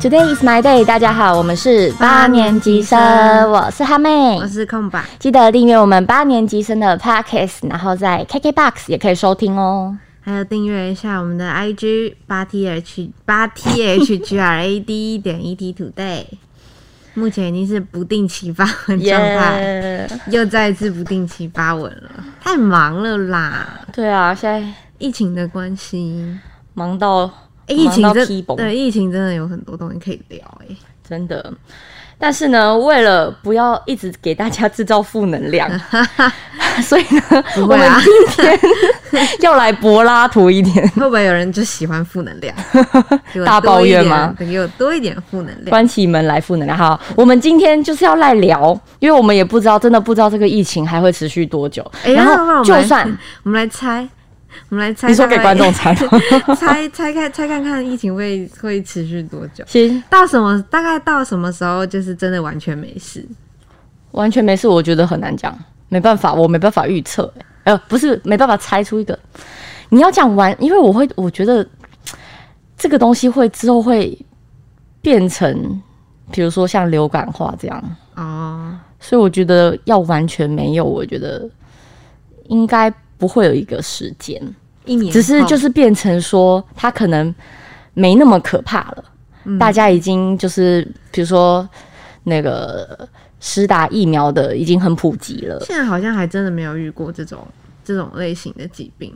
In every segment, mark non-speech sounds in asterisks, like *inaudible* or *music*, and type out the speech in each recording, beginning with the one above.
Today is my day，大家好，我们是八年级生，我是哈妹，我是空白。记得订阅我们八年级生的 podcast，然后在 KKBox 也可以收听哦。还有订阅一下我们的 IG 八 T H 八 T H G R A D 点 E T Today，目前已经是不定期发文状态。又再一次不定期发文了，太忙了啦。对啊，现在疫情的关系，忙到疫情真对疫情真的有很多东西可以聊哎，真的。但是呢，为了不要一直给大家制造负能量，*laughs* 所以呢，我们今天 *laughs* 要来柏拉图一点。会不会有人就喜欢负能量？*laughs* 大抱怨吗？给我多一点负能量。关起门来负能量。好，我们今天就是要来聊，因为我们也不知道，真的不知道这个疫情还会持续多久。然后，就算我们来猜。*laughs* 我们来猜，你说给观众猜，*laughs* 猜猜看，猜看看疫情会会持续多久？行，到什么大概到什么时候就是真的完全没事？完全没事，我觉得很难讲，没办法，我没办法预测。呃，不是没办法猜出一个。你要讲完，因为我会，我觉得这个东西会之后会变成，比如说像流感化这样啊。所以我觉得要完全没有，我觉得应该。不会有一个时间，一年，只是就是变成说，它可能没那么可怕了。大家已经就是，比如说那个施打疫苗的已经很普及了。现在好像还真的没有遇过这种这种类型的疾病。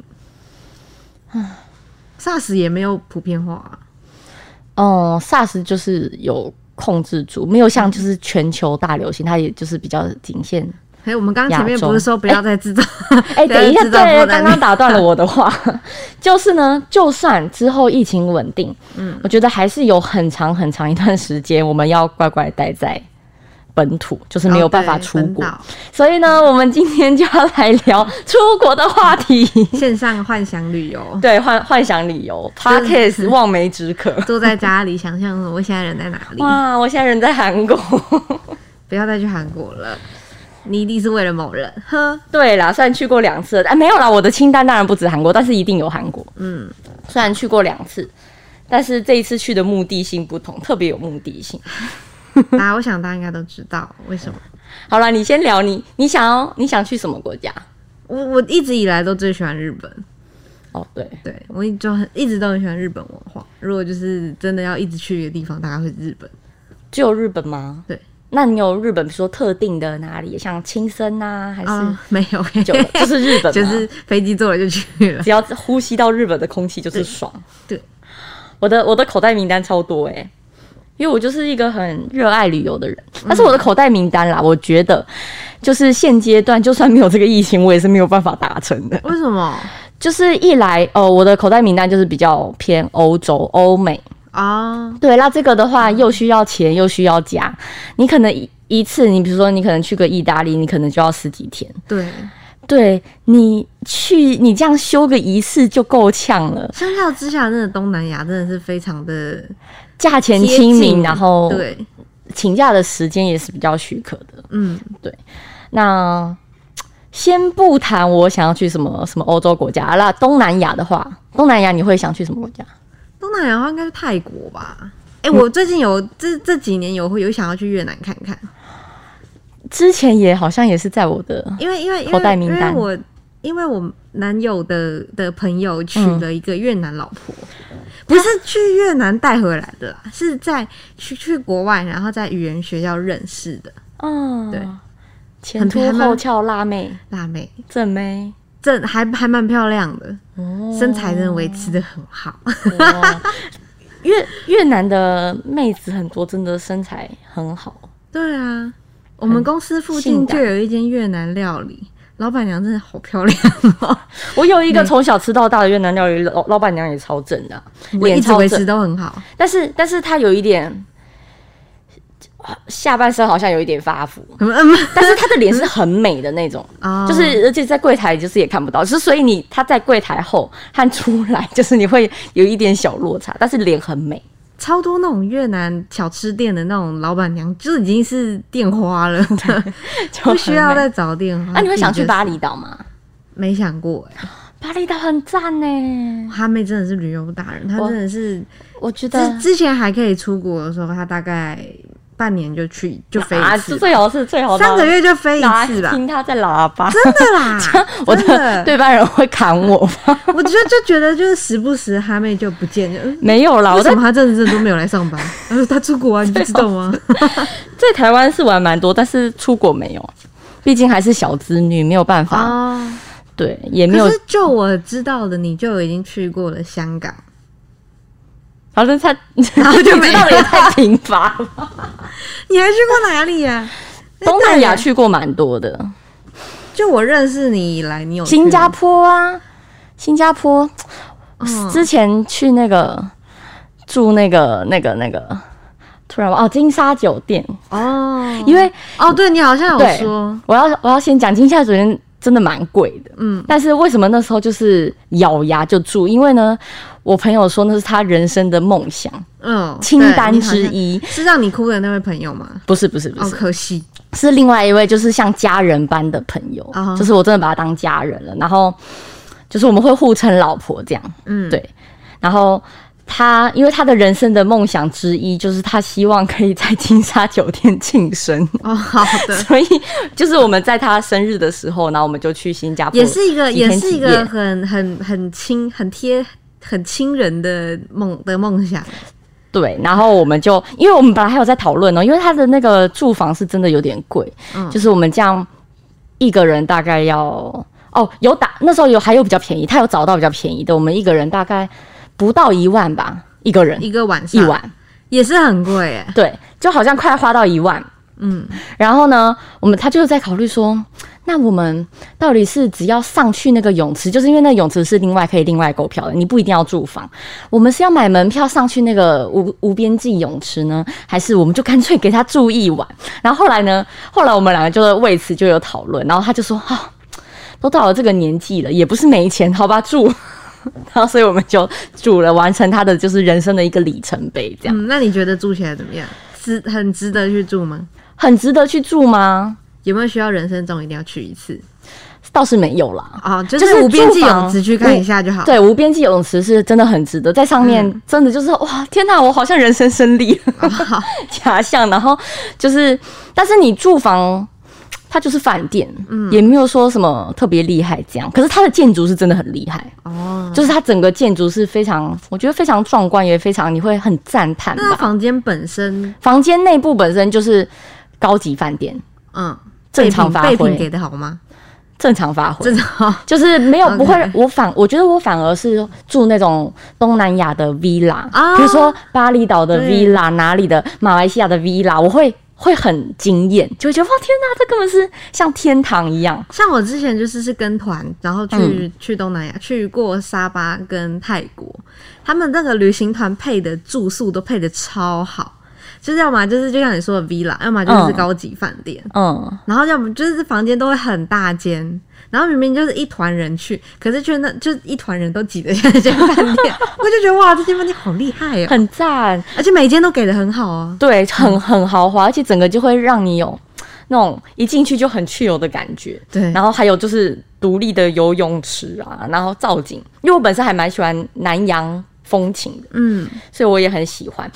啊，*sighs* SARS 也没有普遍化。哦，SARS 就是有控制住，没有像就是全球大流行，它也就是比较仅限。哎，我们刚刚前面不是说不要再制造？哎，等一下，对，刚刚打断了我的话，*laughs* 就是呢，就算之后疫情稳定，嗯，我觉得还是有很长很长一段时间，我们要乖乖待在本土，就是没有办法出国。所以呢，我们今天就要来聊出国的话题，*laughs* 线上幻想旅游，对，幻幻想旅游，Podcast *laughs* 望梅止渴，坐在家里想象我现在人在哪里？哇，我现在人在韩国，不要再去韩国了。你一定是为了某人，呵，对啦，虽然去过两次，哎，没有啦，我的清单当然不止韩国，但是一定有韩国。嗯，虽然去过两次，但是这一次去的目的性不同，特别有目的性。*laughs* 啊，我想大家应该都知道为什么。*laughs* 好了，你先聊你，你想要你想去什么国家？我我一直以来都最喜欢日本。哦，对对，我就很一直都很喜欢日本文化。如果就是真的要一直去一个地方，大概会日本。只有日本吗？对。那你有日本比如说特定的哪里，像青森呐，还是没有？就 *laughs* 就是日本，就是飞机坐了就去了。只要呼吸到日本的空气就是爽。对，我的我的口袋名单超多哎，因为我就是一个很热爱旅游的人。但是我的口袋名单啦，我觉得就是现阶段就算没有这个疫情，我也是没有办法达成的。为什么？就是一来哦，我的口袋名单就是比较偏欧洲、欧美。啊，对，那这个的话又需要钱又需要假，你可能一一次，你比如说你可能去个意大利，你可能就要十几天。对，对你去你这样修个一次就够呛了。相较之下，真的东南亚真的是非常的价钱亲民，然后对请假的时间也是比较许可的。嗯，对。那先不谈我想要去什么什么欧洲国家，那东南亚的话，东南亚你会想去什么国家？东南亚的话应该是泰国吧？哎，我最近有这这几年有有想要去越南看看。之前也好像也是在我的因为因为口袋名单。因为我因为我男友的的朋友娶了一个越南老婆，不是去越南带回来的啦，是在去去国外，然后在语言学校认识的。哦，对，前凸后翘辣妹，辣妹正妹。这还还蛮漂亮的，身材真的维持的很好。*laughs* 越越南的妹子很多，真的身材很好。对啊，我们公司附近就有一间越南料理，老板娘真的好漂亮哦。*laughs* 我有一个从小吃到大的越南料理，老老板娘也超正的，脸维持都很好。但是，但是她有一点。下半身好像有一点发福，但是他的脸是很美的那种，*laughs* 就是而且在柜台就是也看不到，是所以你他在柜台后和出来就是你会有一点小落差，但是脸很美。超多那种越南小吃店的那种老板娘就已经是电花了，*laughs* *laughs* 不需要再找电话。那你会想去巴厘岛吗？没想过哎。*gasps* 巴厘岛很赞呢。哈妹真的是旅游达人，她真的是我觉得之之前还可以出国的时候，她大概半年就去就飞啊，一次，最好是最好三个月就飞一次吧，听他在喇叭，真的啦，*laughs* 我真的对班人会砍我吗？*laughs* 我就就觉得就是时不时哈妹就不见，就嗯没有啦，我什么他这阵子都没有来上班？*laughs* 他说他出国啊，你不知道吗？在台湾是玩蛮多，但是出国没有，毕竟还是小资女，没有办法，哦，对，也没有可。是就我知道的，你就已经去过了香港，反正他，然后就没知道的也太贫乏了。你还去过哪里呀、*laughs* 东南亚去过蛮多的，就我认识你以来，你有新加坡啊，新加坡。嗯。之前去那个住那个那个那个，突然忘哦金沙酒店，哦，因为哦，对你好像有对说，我要我要先讲金沙酒店真的蛮贵的，嗯，但是为什么那时候就是咬牙就住？因为呢，我朋友说那是他人生的梦想嗯，清单之一，是让你哭的那位朋友吗？不是不是不哦，是，可惜，是另外一位，就是像家人般的朋友哦。就是我真的把他当家人了。然后就是我们会互称老婆这样，嗯，对。然后他因为他的人生的梦想之一，就是他希望可以在金沙酒店庆生，哦，好的，*laughs* 所以就是我们在他生日的时候，然后我们就去新加坡，也是一个，几也是一个很很很亲、很贴、很亲人的梦的梦想。对，然后我们就，因为我们本来还有在讨论哦，因为他的那个住房是真的有点贵，嗯就是我们这样一个人大概要哦，有打那时候有还有比较便宜，他有找到比较便宜的，我们一个人大概不到一万吧，一个人一个晚上一晚，也是很贵哎。对，就好像快花到一万。嗯，然后呢，我们他就是在考虑说，那我们到底是只要上去那个泳池，就是因为那个泳池是另外可以另外购票的，你不一定要住房。我们是要买门票上去那个无无边际泳池呢，还是我们就干脆给他住一晚？然后后来呢，*laughs* 后来我们两个就为此就有讨论，然后他就说，啊，都到了这个年纪了，也不是没钱，好吧，住。*laughs* 然后所以我们就住了，完成他的就是人生的一个里程碑，这样、嗯，那你觉得住起来怎么样？值很值得去住吗？很值得去住吗？有没有需要人生中一定要去一次？倒是没有啦。哦，就就是是无边际泳池去看一下就好。对，无边际泳池是真的很值得，在上面嗯真的就是、哇，天哪，我好像人生胜利了 *laughs* 假象。然后就是，但是你住房。它就是饭店，嗯也没有说什么特别厉害这样。可是它的建筑是真的很厉害，哦，就是它整个建筑是非常，我觉得非常壮观，也非常你会很赞叹那。房间本身，房间内部本身就是高级饭店，嗯，正常发挥，给的好吗？正常发挥正。常。*laughs* 就是没有不会，我反我觉得我反而是住那种东南亚的 villa，、啊比如说巴厘岛的 villa，哪里的马来西亚的 villa，我会会很惊艳，就会觉得哇天哪，这根本是像天堂一样。像我之前就是是跟团，然后去、嗯去东南亚，去过沙巴跟泰国，他们那个旅行团配的住宿都配的超好，就是要么就是就像你说的 villa，要么就是嗯。高级饭店，嗯，然后要么就是房间都会很大间，然后明明就是一团人去，可是却那就一团人都挤得像那间饭店，*laughs* 我就觉得哇，这间饭店好厉害哦，很赞，而且每间都给的很好啊。对，很很豪华，而且整个就会让你有那种一进去就很去游的感觉。对，然后还有就是独立的游泳池啊，然后造景，因为我本身还蛮喜欢南洋风情的，嗯，所以我也很喜欢。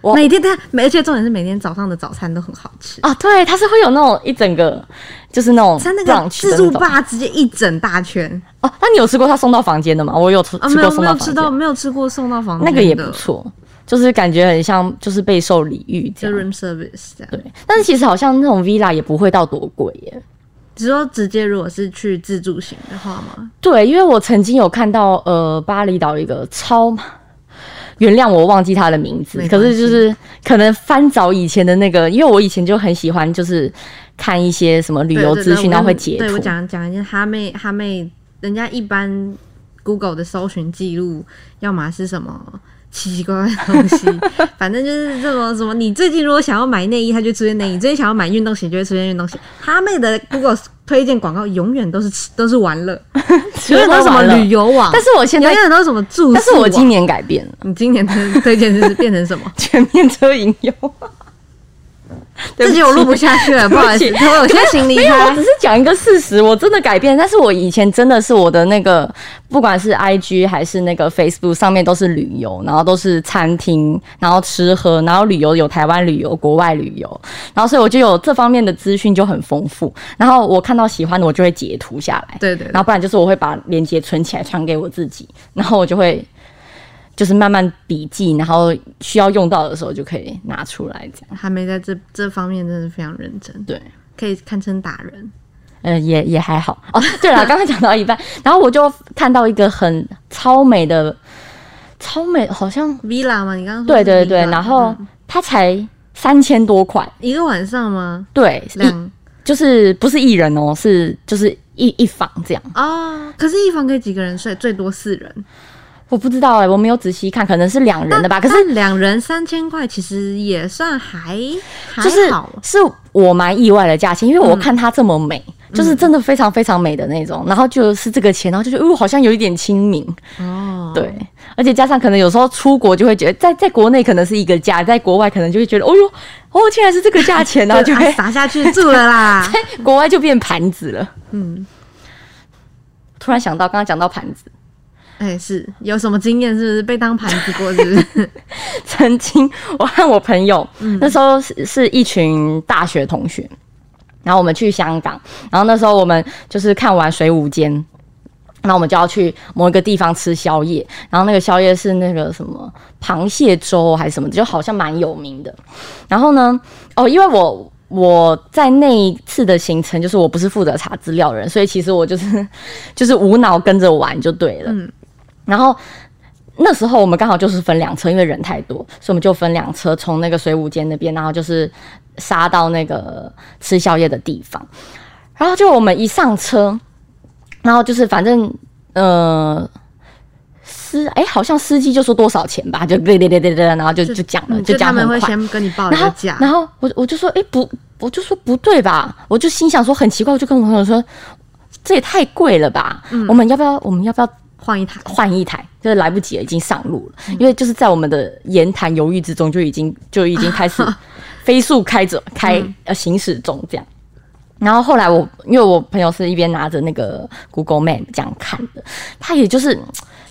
我每天他，而且重点是每天早上的早餐都很好吃。啊，对，它是会有那种一整个，就是那种它那个自助吧直接一整大圈哦。那你有吃过他送到房间的吗？我有吃啊，吃没有送到房间，到没有吃过送到房间那个也不错，就是感觉很像就是备受礼遇这就样。room service 这样。对，但是其实好像那种 villa 也不会到多贵耶。只说直接如果是去自助型的话吗？对，因为我曾经有看到呃巴厘岛一个超，原谅我忘记他的名字可是就是可能翻找以前的那个，因为我以前就很喜欢就是看一些什么旅游资讯，然后会截图。对我讲讲一下哈妹哈妹，人家一般 Google 的搜寻记录，要么是什么。奇奇怪怪的东西，*laughs* 反正就是这种什么。你最近如果想要买内衣，它就出现内衣；最近想要买运动鞋，就会出现运动鞋。他妹的 Google 推荐广告永远都是吃 *laughs* 都是玩乐，*laughs* 永远都是什么旅游网，但是我现在永，远都是什么住宿。但是我今年改变了，你今年的推荐是变成什么？全面车影游。*laughs* 对不起这集我录不下去了，不好意思，我有在行李没有，我只。是讲一个事实，我真的改变。但是我以前真的是我的那个，不管是 IG 还是那个 Facebook 上面都是旅游，然后都是餐厅，然后吃喝，然后旅游有台湾旅游、国外旅游，然后所以我就有这方面的资讯就很丰富。然后我看到喜欢的，我就会截图下来，对对对然后不然就是我会把链接存起来传给我自己，然后我就会就是慢慢笔记，然后需要用到的时候就可以拿出来这样。还没在这这方面真的非常认真，对。可以堪称打人。呃，也也还好哦。对了，刚刚讲到一半，*laughs* 然后我就看到一个很超美的，超美，好像 villa 吗？你刚刚说是对对对，然后嗯它才三千多块，一个晚上吗？对，两就是不是一人哦，是就是一一房这样。哦，可是一房可以几个人睡？最多四人。我不知道哎、我没有仔细看，可能是两人的吧。可是两人三千块，其实也算还还就是好。是我蛮意外的价钱，因为我看它这么美，就是真的非常非常美的那种，然后就是这个钱，然后就觉得哦，好像有一点亲民。哦，对，而且加上可能有时候出国就会觉得，在在国内可能是一个价，在国外可能就会觉得，哦哟，哦，竟然是这个价钱，然 *laughs* 后就啊会撒下去住了啦。*laughs* 国外就变盘子了。嗯，突然想到，刚刚讲到盘子，哎、是有什么经验？是不是被当盘子过？是不是？*laughs* 曾经我和我朋友、那时候是是一群大学同学，然后我们去香港，然后那时候我们就是看完水舞间，那我们就要去某一个地方吃宵夜，然后那个宵夜是那个什么螃蟹粥还是什么，就好像蛮有名的。然后呢，哦，因为我。我在那一次的行程，就是我不是负责查资料的人，所以其实我就是就是无脑跟着玩就对了。嗯然后那时候我们刚好就是分两车，因为人太多，所以我们就分两车从那个水舞间那边，然后就是杀到那个吃宵夜的地方。然后就我们一上车，然后就是反正呃。司哎、好像司机就说多少钱吧，就对对对对对，然后就就讲了，嗯就他讲很快。们会先跟你报一然后然后我我就说，哎、不，我就说不对吧？我就心想说很奇怪，我就跟我朋友说，这也太贵了吧？嗯我们要不要我们要不要换一台。换一台？就是来不及了，已经上路了，因为就是在我们的言谈犹豫之中，就已经就已经开始飞速开着开呃行驶中这样。然后后来我因为我朋友是一边拿着那个 Google Map 这样看的，他也就是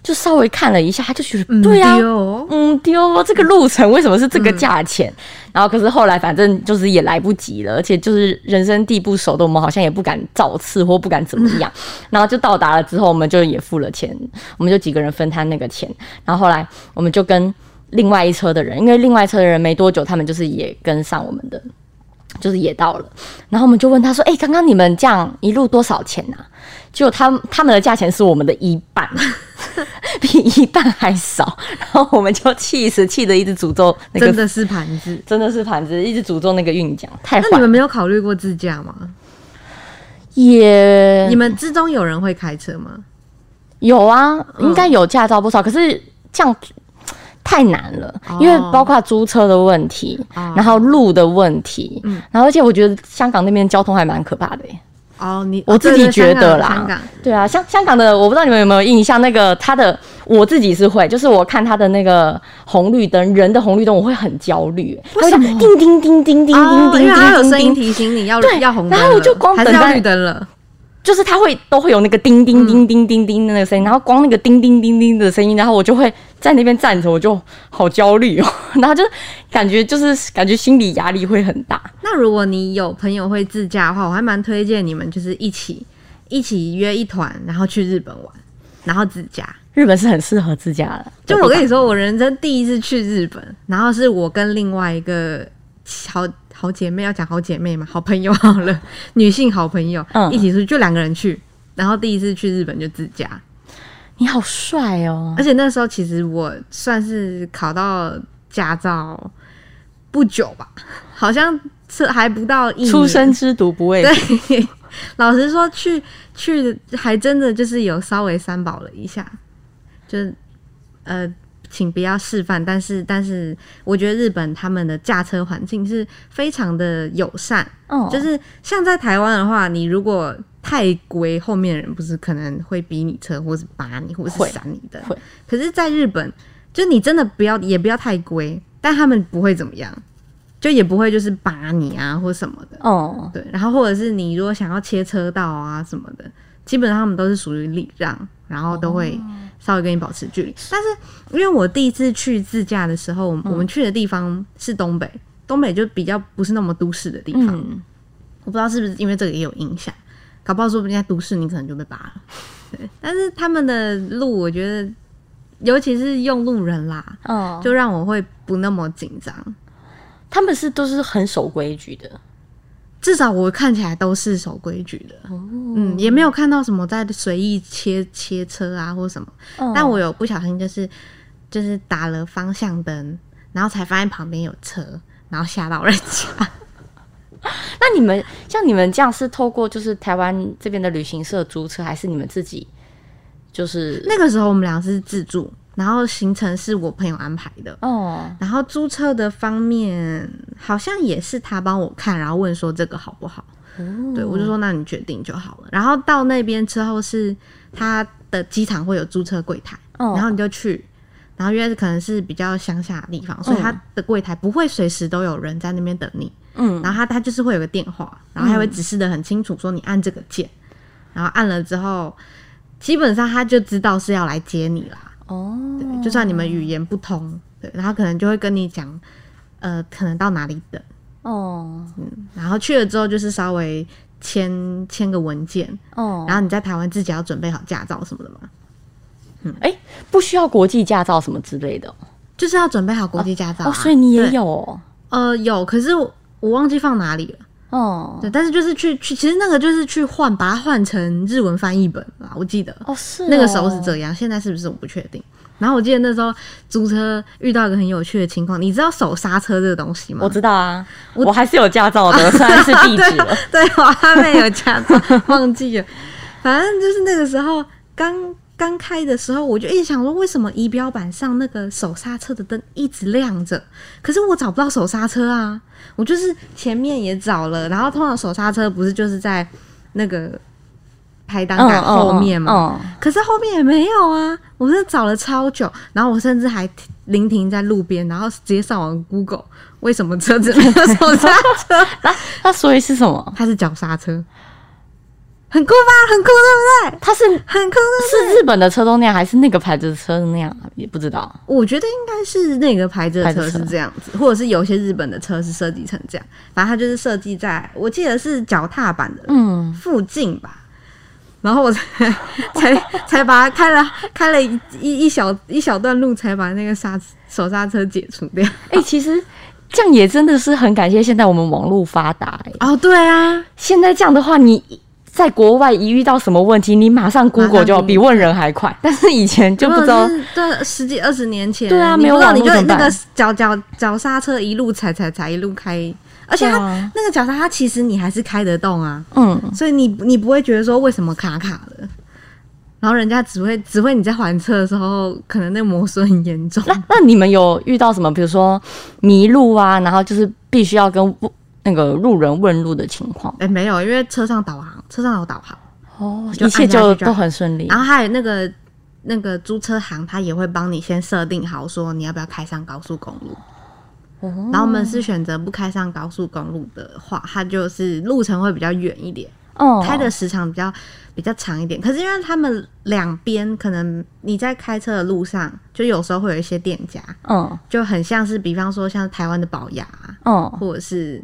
就稍微看了一下，他就觉得对啊，丢嗯，丢这个路程为什么是这个价钱？然后可是后来反正就是也来不及了，而且就是人生地不熟的，我们好像也不敢造次或不敢怎么样。然后就到达了之后，我们就也付了钱，我们就几个人分摊那个钱。然后后来我们就跟另外一车的人，因为另外一车的人没多久，他们就是也跟上我们的。就是也到了，然后我们就问他说：“哎、刚刚你们这样一路多少钱啊？”结果他他们的价钱是我们的一半，*laughs* 比一半还少。然后我们就气死，气得一直诅咒那个真的是盘子。真的是盘子，一直诅咒那个运奖，太那你。们没有考虑过自驾吗？也你们之中有人会开车吗？有啊，应该有驾照不少，可是这样太难了，哦。因为包括租车的问题，哦然后路的问题，嗯。然后而且我觉得香港那边交通还蛮可怕的耶。哦，你我自己觉得啦，对啊，香香港的我不知道你们有没有印象，那个他的我自己是会，就是我看他的那个红绿灯，人的红绿灯我会很焦虑，它会这样叮叮叮叮叮叮，叮叮因为它有叮声音叮，提醒你要对要红灯，然后我就光等待绿灯了。就是它会都会有那个叮叮叮叮叮叮的那个声音，然后光那个叮叮叮叮的声音，然后我就会在那边站着，我就好焦虑哦，*laughs* 然后就感觉就是感觉心理压力会很大。那如果你有朋友会自驾的话，我还蛮推荐你们就是一起一起约一团，然后去日本玩，然后自驾。日本是很适合自驾的，就我跟你说，我人生第一次去日本，然后是我跟另外一个好好姐妹，要讲好姐妹嘛，好朋友好了，*laughs* 女性好朋友、嗯。一起出去，就两个人去，然后第一次去日本就自驾，你好帅哦。而，且那时候其实我算是考到驾照不久吧，*laughs* 好像是还不到一年。初生之犊不畏虎。对，*laughs* 老实说，去去还真的就是有稍微三宝了一下，就是呃，请不要示范。但是但是，我觉得日本他们的驾车环境是非常的友善，哦就是像在台湾的话，你如果太龟，后面的人不是可能会逼你车，或是扒你，或是会闪你的会。可是，在日本，就你真的不要也不要太龟，但他们不会怎么样。就也不会就是扒你啊或什么的。哦，对，然后或者是你如果想要切车道啊什么的，基本上他们都是属于礼让，然后都会稍微跟你保持距离。但是因为我第一次去自驾的时候，我们去的地方是东北，东北就比较不是那么都市的地方，嗯，我不知道是不是因为这个也有影响，搞不好说不定在都市你可能就被扒了。*laughs* 对，但是他们的路我觉得，尤其是用路人啦，哦，就让我会不那么紧张。他们是都是很守规矩的。至少我看起来都是守规矩的，嗯，也没有看到什么在随意切切车啊或什么。哦但我有不小心就是就是打了方向灯，然后才发现旁边有车，然后吓到人家。*laughs* 那你们像你们这样是透过就是台湾这边的旅行社租车，还是你们自己就是？那个时候我们俩是自助，然后行程是我朋友安排的。哦然后租车的方面好像也是他帮我看，然后问说这个好不好？对我就说那你决定就好了。然后到那边之后是他的机场会有租车柜台，哦然后你就去。然后因为可能是比较乡下的地方，所以他的柜台不会随时都有人在那边等你。嗯然后他他就是会有个电话，然后他会指示的很清楚，说你按这个键，然后按了之后，基本上他就知道是要来接你啦。哦。对，就算你们语言不通，对，然后可能就会跟你讲，呃，可能到哪里等，哦。嗯然后去了之后就是稍微签签个文件，哦，然后你在台湾自己要准备好驾照什么的嘛，嗯。哎、不需要国际驾照什么之类的就是要准备好国际驾照、啊。哦，所以你也有哦。呃有，可是我我忘记放哪里了，哦对，但是就是去去，其实那个就是去换，把它换成日文翻译本啦，我记得。哦是那个时候是，这样，现在是不是我不确定。然后我记得那时候租车遇到一个很有趣的情况，你知道手刹车这个东西吗？我知道啊，我还是有驾照的，*laughs* 虽然是地址了。对，我还没有驾照，*laughs* 忘记了。反正就是那个时候刚刚开的时候，我就一直想说，为什么仪表板上那个手刹车的灯一直亮着？可是我找不到手刹车啊！我就是前面也找了，然后通常手刹车不是就是在那个排档杆后面嘛？可是后面也没有啊！我是找了超久，然后我甚至还停临停在路边，然后直接上网 Google 为什么车子没有 *laughs* 手刹车？那那所以是什么？它是脚刹车，很酷吧？很酷，对不对？它是很酷，对不对？是日本的车都那样，还是那个牌子的车那样？也不知道。我觉得应该是那个牌子的车是这样子，或者是有些日本的车是设计成这样，反正它就是设计在我记得是脚踏板的嗯，附近吧。然后我才 *laughs* 才才把它开了开了一一一小一小段路，才把那个刹手刹车解除掉。哎、其实这样也真的是很感谢现在我们网络发达、哎，哦，对啊，现在这样的话，你在国外一遇到什么问题，你马上 Google 就比问人还快。*laughs* 但是以前就不知道对十几二十年前，对啊没有你不知道你就那个脚脚脚刹车一路踩踩踩一路开，而且它、啊那个脚刹它其实你还是开得动啊，嗯，所以你你不会觉得说为什么卡卡的。然后人家只会只会你在还车的时候，可能那磨损很严重。那那你们有遇到什么，比如说迷路啊，然后就是必须要跟那个路人问路的情况？哎，没有，因为车上导航，车上有导航，哦，一切就都很顺利。然后还有那个那个租车行，他也会帮你先设定好，说你要不要开上高速公路。哦然后我们是选择不开上高速公路的话，它就是路程会比较远一点，哦开的时长比较比较长一点。可是因为他们两边可能你在开车的路上，就有时候会有一些店家，嗯就很像是比方说像台湾的宝雅啊，嗯或者是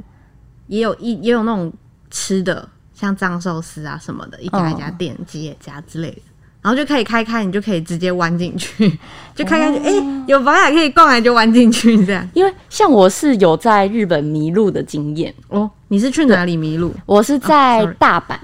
也有一也有那种吃的，像藏寿司啊什么的，一家一家店、吉野家之类的。然后就可以开开，你就可以直接弯进去，*laughs* 就开开就哎、诶有宝雅可以逛，来就弯进去这样。因为像我是有在日本迷路的经验，哦，你是去哪里迷路？我是在大阪，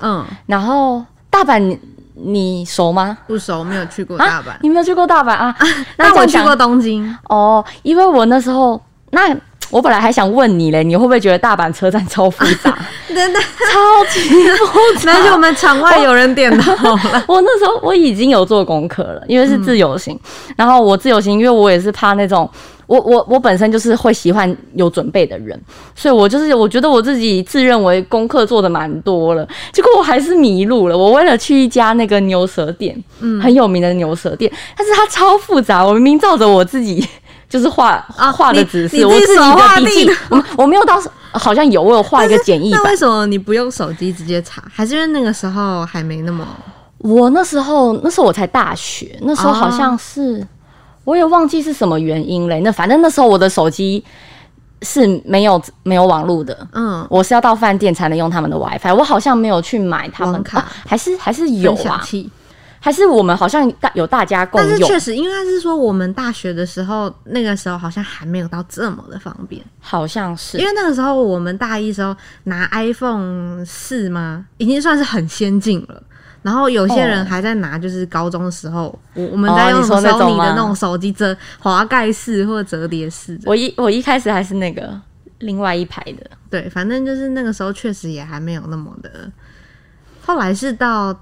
嗯，然后大阪你你熟吗？不熟，没有去过大阪，你没有去过大阪啊？*laughs* 但这样讲我去过东京。哦，因为我那时候那。我本来还想问你嘞，你会不会觉得大阪车站超复杂，*laughs* 真的，超级复杂？而且我们场外有人点头了。*laughs* 我那时候我已经有做功课了，因为是自由行，然后我自由行，因为我也是怕那种，我我我本身就是会喜欢有准备的人，所以我就是我觉得我自己自认为功课做的蛮多了，结果我还是迷路了。我为了去一家那个牛舌店，嗯，很有名的牛舌店，但是它超复杂，我明明照着我自己就是画啊画的你指示，我自己的笔记地，我我没有到，好像有我有画一个简易版那为。什么你不用手机直接查？还是因为那个时候还没那么我那时候那时候我才大学，那时候好像是、我也忘记是什么原因嘞。那反正那时候我的手机是没有没有网络的，嗯我是要到饭店才能用他们的 WiFi。我好像没有去买他们网卡哦还是还是有啊？还是我们好像大有大家共用但是确，实，因为他是说我们大学的时候，那个时候好像还没有到这么的方便。好像是因为那个时候我们大一时候拿 iPhone 四吗，已经算是很先进了。然后有些人哦还在拿，就是高中的时候，我我们哦在用你说那种 Sony 的那种手机折滑盖式或折叠式的。我一我一开始还是那个另外一排的，对，反正就是那个时候确实也还没有那么的。后来是到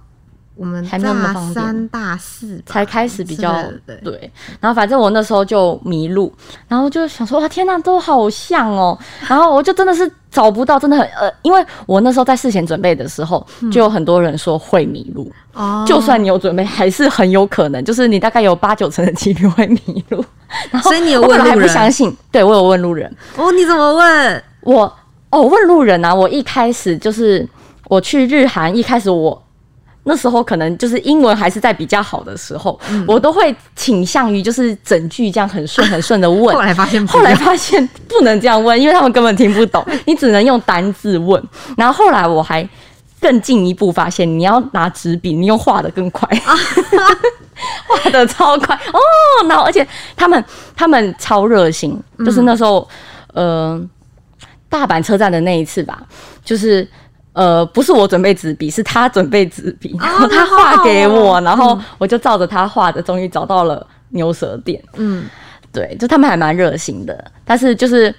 我们还没有那么大方便。三、大四才开始比较对。对，然后反正我那时候就迷路，然后就想说哇天呐，都好像哦，然后我就真的是找不到，真的很呃，因为我那时候在事前准备的时候，就有很多人说会迷路，哦，就算你有准备，还是很有可能，就是你大概有八九成的几率会迷路。然后所以你有我本来还不相信，对我有问路人，哦，你怎么问？我哦问路人啊，我一开始就是我去日韩，一开始我那时候可能就是英文还是在比较好的时候，嗯我都会倾向于就是整句这样很顺很顺的问后。来发现不后来发现不能这样问，因为他们根本听不懂，你只能用单字问。然后后来我还更进一步发现，你要拿纸笔，你用画的更快，*laughs* 画的超快哦。然后而且他们他们超热心，就是那时候呃大阪车站的那一次吧，就是。呃，不是我准备纸笔，是他准备纸笔，然后 *laughs* 他画给我，然后我就照着他画的，终于找到了牛舌店。嗯，对，就他们还蛮热心的，但是就是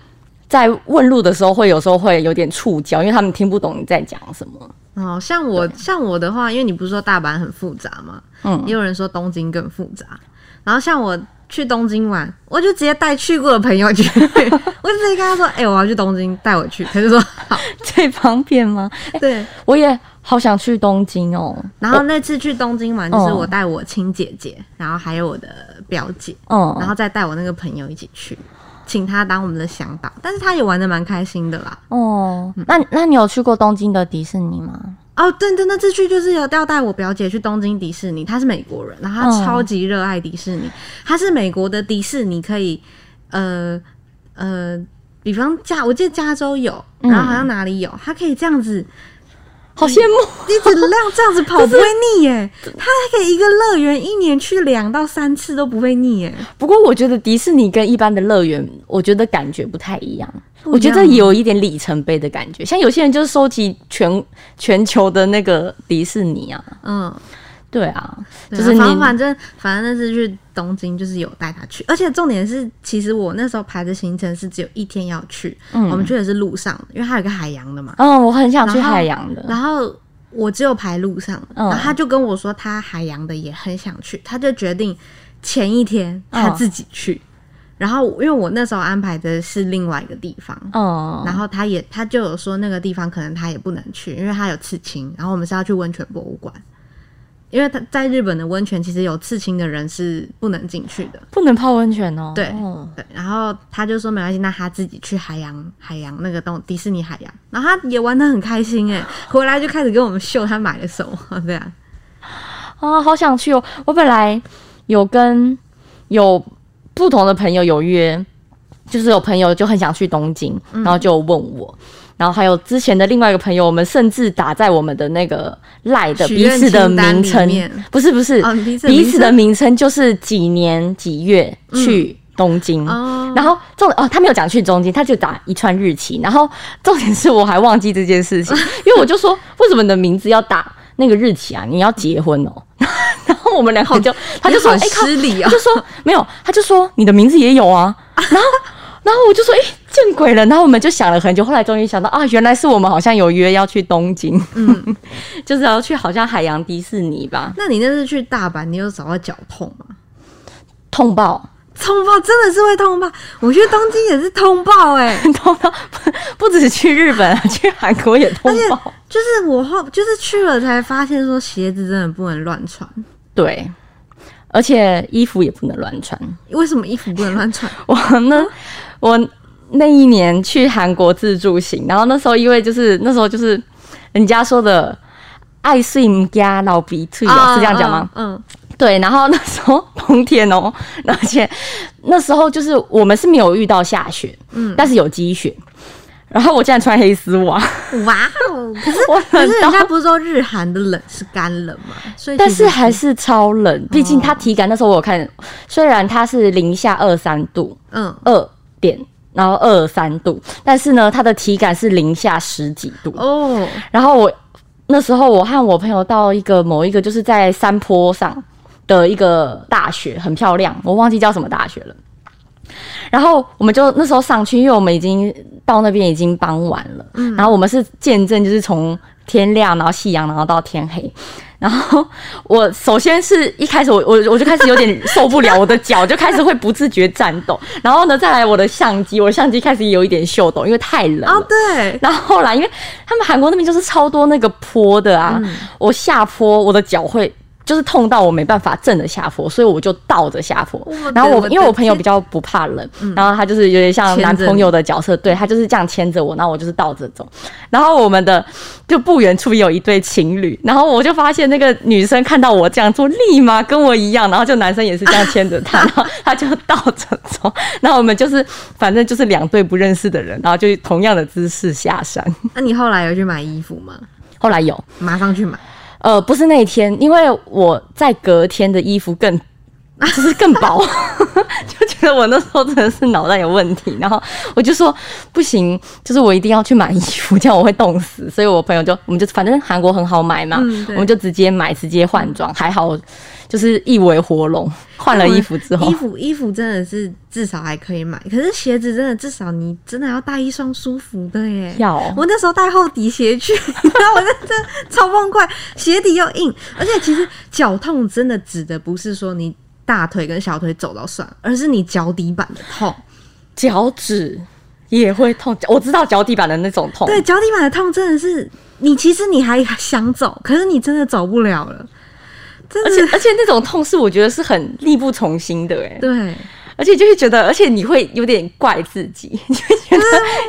在问路的时候，会有时候会有点触礁，因为他们听不懂你在讲什么。哦，像我像我的话，因为你不是说大阪很复杂吗？嗯也有人说东京更复杂。然后像我去东京玩，我就直接带去过的朋友去，我就直接跟他说：“哎、我要去东京，带我去。”他就说：“好。*laughs* 最方便吗？”对。我也好想去东京哦。然后那次去东京玩，就是哦我带我亲姐姐，然后还有我的表姐，嗯，然后再带我那个朋友一起去，请他当我们的向导。但是他也玩的蛮开心的啦。哦，那那你有去过东京的迪士尼吗？哦，对对，那次去就是有要带我表姐去东京迪士尼，她是美国人，然后她嗯超级热爱迪士尼。她是美国的迪士尼可以，呃呃，比方加，我记得加州有，嗯然后好像哪里有，她可以这样子好羡慕。一直让这样子跑不会腻耶。*laughs* 他还可以一个乐园一年去两到三次都不会腻耶。不过我觉得迪士尼跟一般的乐园，我觉得感觉不太一样。不一样我觉得有一点里程碑的感觉，像有些人就是收集全全球的那个迪士尼啊，嗯，对啊，对啊就是你反反正反正那次去东京就是有带他去，而且重点是，其实我那时候排的行程是只有一天要去，嗯我们去的是路上，因为它有个海洋的嘛。嗯，我很想去海洋的，然后我只有排路上，嗯然后他就跟我说他海洋的也很想去，他就决定前一天他自己去。然后因为我那时候安排的是另外一个地方，嗯，然后他也他就有说那个地方可能他也不能去，因为他有刺青。然后我们是要去温泉博物馆，因为他在日本的温泉其实有刺青的人是不能进去的。不能泡温泉哦。对哦对，然后他就说没关系，那他自己去海洋海洋那个东迪士尼海洋，然后他也玩的很开心哎，*gasps* 回来就开始跟我们秀他买了什么，这样。啊，好想去哦！我本来有跟有不同的朋友有约，就是有朋友就很想去东京，嗯然后就问我。然后还有之前的另外一个朋友，我们甚至打在我们的那个赖的彼此的名称，不是不是，哦彼此的名称就是几年几月去东京。哦，然后重哦，他没有讲去东京，他就打一串日期。然后重点是我还忘记这件事情，*laughs* 因为我就说为什么你的名字要打那个日期啊？你要结婚哦。*laughs* 然后我们两个就，他就说：“哎、你好靠！”失礼啊他就说没有，他就说你的名字也有啊。然后，然后我就说：“哎、见鬼了！”然后我们就想了很久，后来终于想到啊，原来是我们好像有约要去东京，嗯，*laughs* 就是要去好像海洋迪士尼吧，那你那次去大阪，你有找到脚痛吗？痛爆。痛爆真的是会痛爆，我去东京也是痛爆哎、*laughs* 痛爆不不止去日本啊，*laughs* 去韩国也痛爆。就是我后就是去了才发现说鞋子真的不能乱穿。对，而且衣服也不能乱穿。为什么衣服不能乱穿？我呢，我那一年去韩国自助行，然后那时候因为就是那时候就是人家说的爱睡加老鼻涕啊，是这样讲吗？嗯，对，然后那时候冬天哦，而且那时候就是我们是没有遇到下雪，嗯，但是有积雪。然后我竟然穿黑丝袜，哇哦！可是 *laughs* 可是人家不是说日韩的冷是干冷吗？所以但是还是超冷，毕竟它体感那时候我有看，虽然它是零下二三度，嗯，二点，然后二三度，但是呢，它的体感是零下十几度哦。然后我那时候我和我朋友到一个某一个就是在山坡上的一个大学，很漂亮，我忘记叫什么大学了。然后我们就那时候上去，因为我们已经到那边已经傍晚了。嗯，然后我们是见证，就是从天亮，然后夕阳，然后到天黑。然后我首先是一开始我我我就开始有点受不了，我的脚就开始会不自觉颤抖。然后呢，再来我的相机，我的相机开始有一点秀抖，因为太冷了。哦，对。然后后来，因为他们韩国那边就是超多那个坡的啊，我下坡我的脚会。就是痛到我没办法正着下坡，所以我就倒着下坡。然后我因为我朋友比较不怕冷，然后他就是有点像男朋友的角色，对他就是这样牵着我，然后我就是倒着走。然后我们的就不远处有一对情侣，然后我就发现那个女生看到我这样做，立马跟我一样，然后就男生也是这样牵着她，*laughs* 然后他就倒着走。然后我们就是反正就是两对不认识的人，然后就同样的姿势下山。那你后来有去买衣服吗？后来有，马上去买。呃，不是那一天，因为我在隔天的衣服更，*laughs* 就是更薄，*laughs* 就觉得我那时候真的是脑袋有问题，然后我就说不行，就是我一定要去买衣服，这样我会冻死。所以我朋友就，我们就反正韩国很好买嘛，我们就直接买，直接换装，还好。就是一尾活龙，换了衣服之后，*laughs* 衣服衣服真的是至少还可以买，可是鞋子真的至少你真的要带一双舒服的耶。要，我那时候带厚底鞋去，你知道我真的超崩溃，鞋底又硬，而且其实脚痛真的指的不是说你大腿跟小腿走到算，而是你脚底板的痛，脚趾也会痛。我知道脚底板的那种痛，对，脚底板的痛真的是你其实你还想走，可是你真的走不了了。而且而且那种痛是我觉得是很力不从心的哎，对，而且就是觉得，而且你会有点怪自己，*laughs* 你会觉得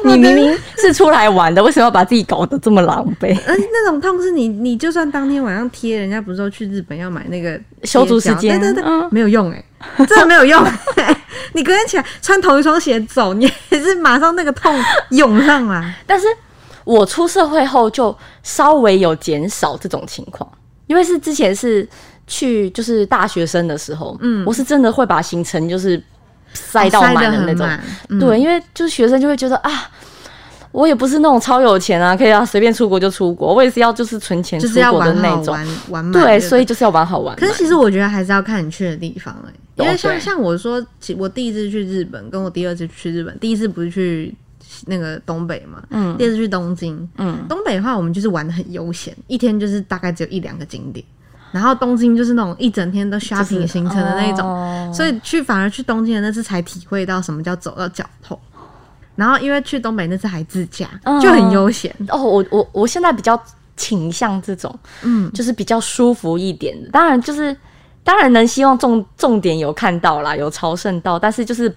你明明是出来玩的，为什么要把自己搞得这么狼狈？而 *laughs* 且那种痛是你，你就算当天晚上贴，人家不是说去日本要买那个修足时间，对对对，没有用哎，*laughs* 真的没有用。你隔天起来穿同一双鞋走，你也是马上那个痛涌上来。但是我出社会后就稍微有减少这种情况，因为是之前是。去就是大学生的时候，嗯，我是真的会把行程就是塞到满的那种，对，因为就是学生就会觉得啊，我也不是那种超有钱啊，可以啊随便出国就出国，我也是要就是存钱出国的那种，玩对，所以就是要玩好玩。可是其实我觉得还是要看你去的地方哎，因为像像我说，我第一次去日本，跟我第二次去日本，第一次不是去那个东北嘛，嗯，第二次去东京，嗯，东北的话我们就是玩的很悠闲，一天就是大概只有一两个景点。然后东京就是那种一整天都 shopping 行程的那种，所以去反而去东京的那次才体会到什么叫走到脚痛。然后因为去东北那次还自驾，就很悠闲。哦，我我我现在比较倾向这种，嗯，就是比较舒服一点的。当然就是当然能希望重重点有看到啦，有朝圣到，但是就是。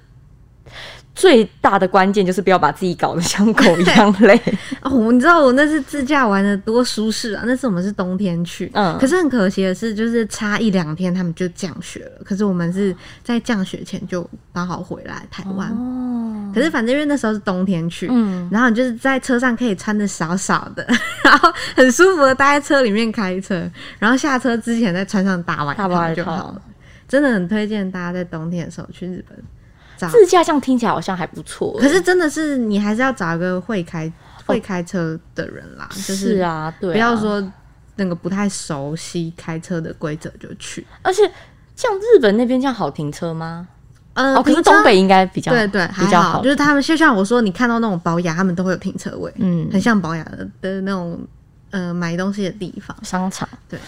最大的关键就是不要把自己搞得像狗一样累 *laughs* 哦。你知道我那次自驾玩的多舒适啊！那次我们是冬天去，嗯，可是很可惜的是，就是差一两天他们就降雪了。可是我们是在降雪前就刚好回来台湾。哦，可是反正因为那时候是冬天去，嗯，然后你就是在车上可以穿的少少的，*laughs* 然后很舒服的待在车里面开车，然后下车之前再穿上大外套就好了。真的很推荐大家在冬天的时候去日本。自驾这样听起来好像还不错，可是真的是你还是要找一个会开会开车的人啦。就是啊，对，不要说那个不太熟悉开车的规则就去。而且像日本那边这样好停车吗？呃，哦，可是东北应该比较对对比较好，就是他们就像我说，你看到那种保雅，他们都会有停车位，嗯，很像保雅的的那种呃买东西的地方商场。对，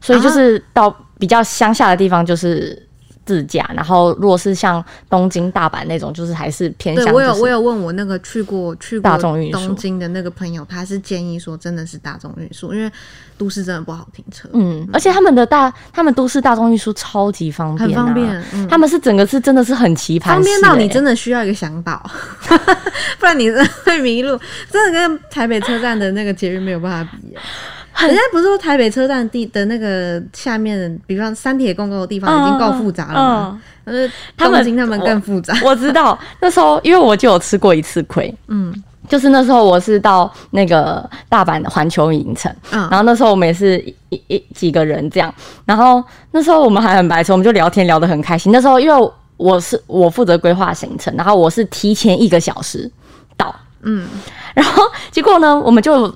所以就是到比较乡下的地方就是。自驾，然后如果是像东京、大阪那种，就是还是偏向、就是。对我有我有问我那个去过去过大众运输东京的那个朋友，他是建议说真的是大众运输，因为都市真的不好停车，嗯，而且他们的大，他们都市大众运输超级方便、啊，很方便，嗯。他们是整个是真的是很奇葩，方便到你真的需要一个向导，*laughs* 不然你会迷路，真的跟台北车站的那个捷运没有办法比耶。人家不是说台北车站地的那个下面，比方三铁共构的地方已经够复杂了吗？但是他们东京他们更复杂。我 *laughs* 知道那时候，因为我就有吃过一次亏，嗯就是那时候我是到那个大阪的环球影城，嗯然后那时候我们也是一一一几个人这样，然后那时候我们还很白痴，我们就聊天聊得很开心。那时候因为我是我负责规划行程，然后我是提前一个小时到，嗯，然后结果呢，我们就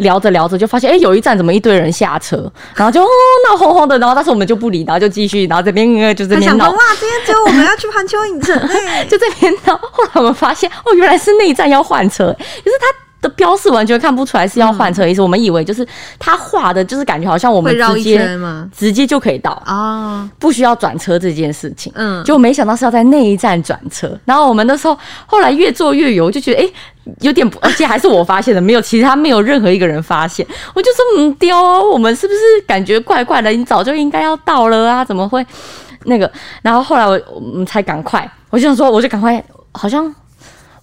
聊着聊着就发现，哎、有一站怎么一堆人下车，然后就哦闹哄哄的，然后但是我们就不理，然后就继续，然后这边呃就这边闹哇，今天只有我们要去环球影城哎，*laughs* 就这边闹。后来我们发现，哦，原来是那一站要换车，可是它的标示完全看不出来是要换车的意思，我们以为就是他画的，就是感觉好像我们直接吗？直接就可以到，啊，不需要转车这件事情。嗯，就没想到是要在那一站转车，然后我们那时候后来越做越有，我就觉得哎、诶有点不，而且还是我发现的，没有其他没有任何一个人发现，我就说嗯丢哦，我们是不是感觉怪怪的？你早就应该要到了啊，怎么会那个？然后后来我我们才赶快，我就想说我就赶快，好像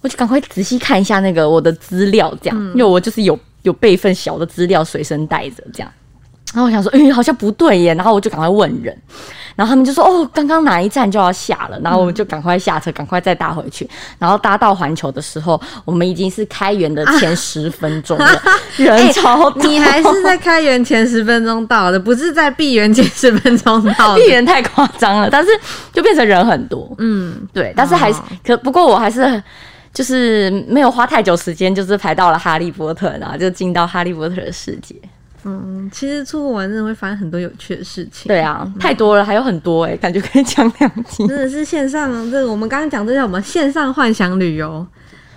我就赶快仔细看一下那个我的资料，这样，因为我就是有有备份小的资料随身带着这样。然后我想说，哎、好像不对耶，然后我就赶快问人，然后他们就说，哦，刚刚哪一站就要下了，然后我们就赶快下车，赶快再搭回去。然后搭到环球的时候，我们已经是开园的前十分钟了，*laughs* 人超多，你还是在开园前十分钟到的，不是在闭园前十分钟到的。闭。园太夸张了，但是就变成人很多，嗯，对，但是还是、哦。可不过我还是就是没有花太久时间，就是排到了哈利波特，然后就进到哈利波特的世界。嗯，其实出国玩真的会发生很多有趣的事情。对啊，太多了，还有很多哎、感觉可以讲两集。真的是线上，这个我们刚刚讲这叫什么？线上幻想旅游，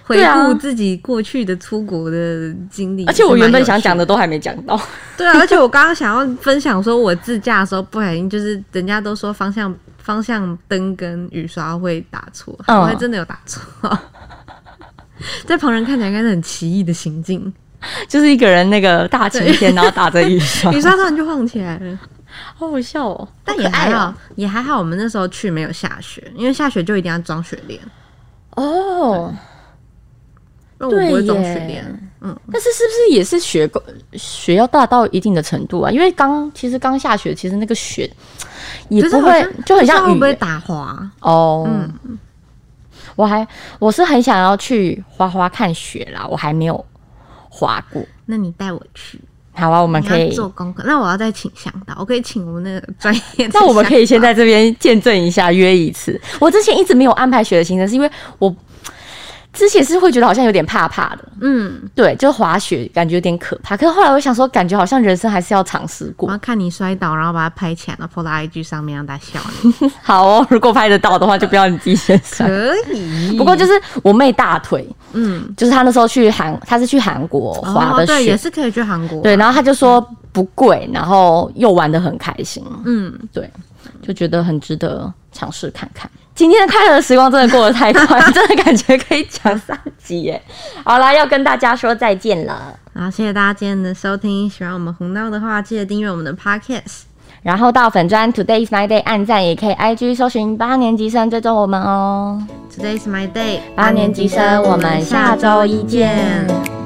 回顾自己过去的出国的经历。而且我原本想讲的，的都还没讲到。对啊，而且我刚刚想要分享说，我自驾的时候不小心就是人家都说方向方向灯跟雨刷会打错，嗯我还真的有打错。*laughs* 在旁人看起来应该是很奇异的行径，就是一个人那个大晴天，然后打着雨刷，雨刷突然就晃起来了。*laughs* 好好笑哦。但也还好也还好，我们那时候去没有下雪，因为下雪就一定要装雪莲，哦，因为我不会装雪莲。嗯，但是是不是也是雪够雪要大到一定的程度啊？因为刚其实刚下雪，其实那个雪也不会就很像会不会打滑？哦。嗯我还我是很想要去滑滑看雪啦，我还没有滑过。那你带我去，好啊，我们可以，做功课。那我要再请向导，我可以请我们那个专业。*laughs* 那我们可以先在这边见证一下，约一次。我之前一直没有安排雪的行程，是因为我之前是会觉得好像有点怕怕的，嗯，对，就滑雪感觉有点可怕。可是后来我想说，感觉好像人生还是要尝试过我。要看你摔倒，然后把它拍起来，然后 po 到 IG 上面让大家笑你。*laughs* 好哦，如果拍得到的话，就不要你自己先摔。可以，不过就是我妹大腿，嗯，就是她那时候去韩，她是去韩国滑哦对，的雪，也是可以去韩国。啊对，然后她就说不贵，然后又玩得很开心，嗯，对，就觉得很值得尝试看看。今天的快乐时光真的过得太快，*laughs* 真的感觉可以讲三集耶。好啦，要跟大家说再见了。好，谢谢大家今天的收听。喜欢我们红闹的话，记得订阅我们的 Podcast。然后到粉专 Today is my day 按赞，也可以 IG 搜寻八年级生追踪我们哦。Today is my day，八年级生，我们下周一见。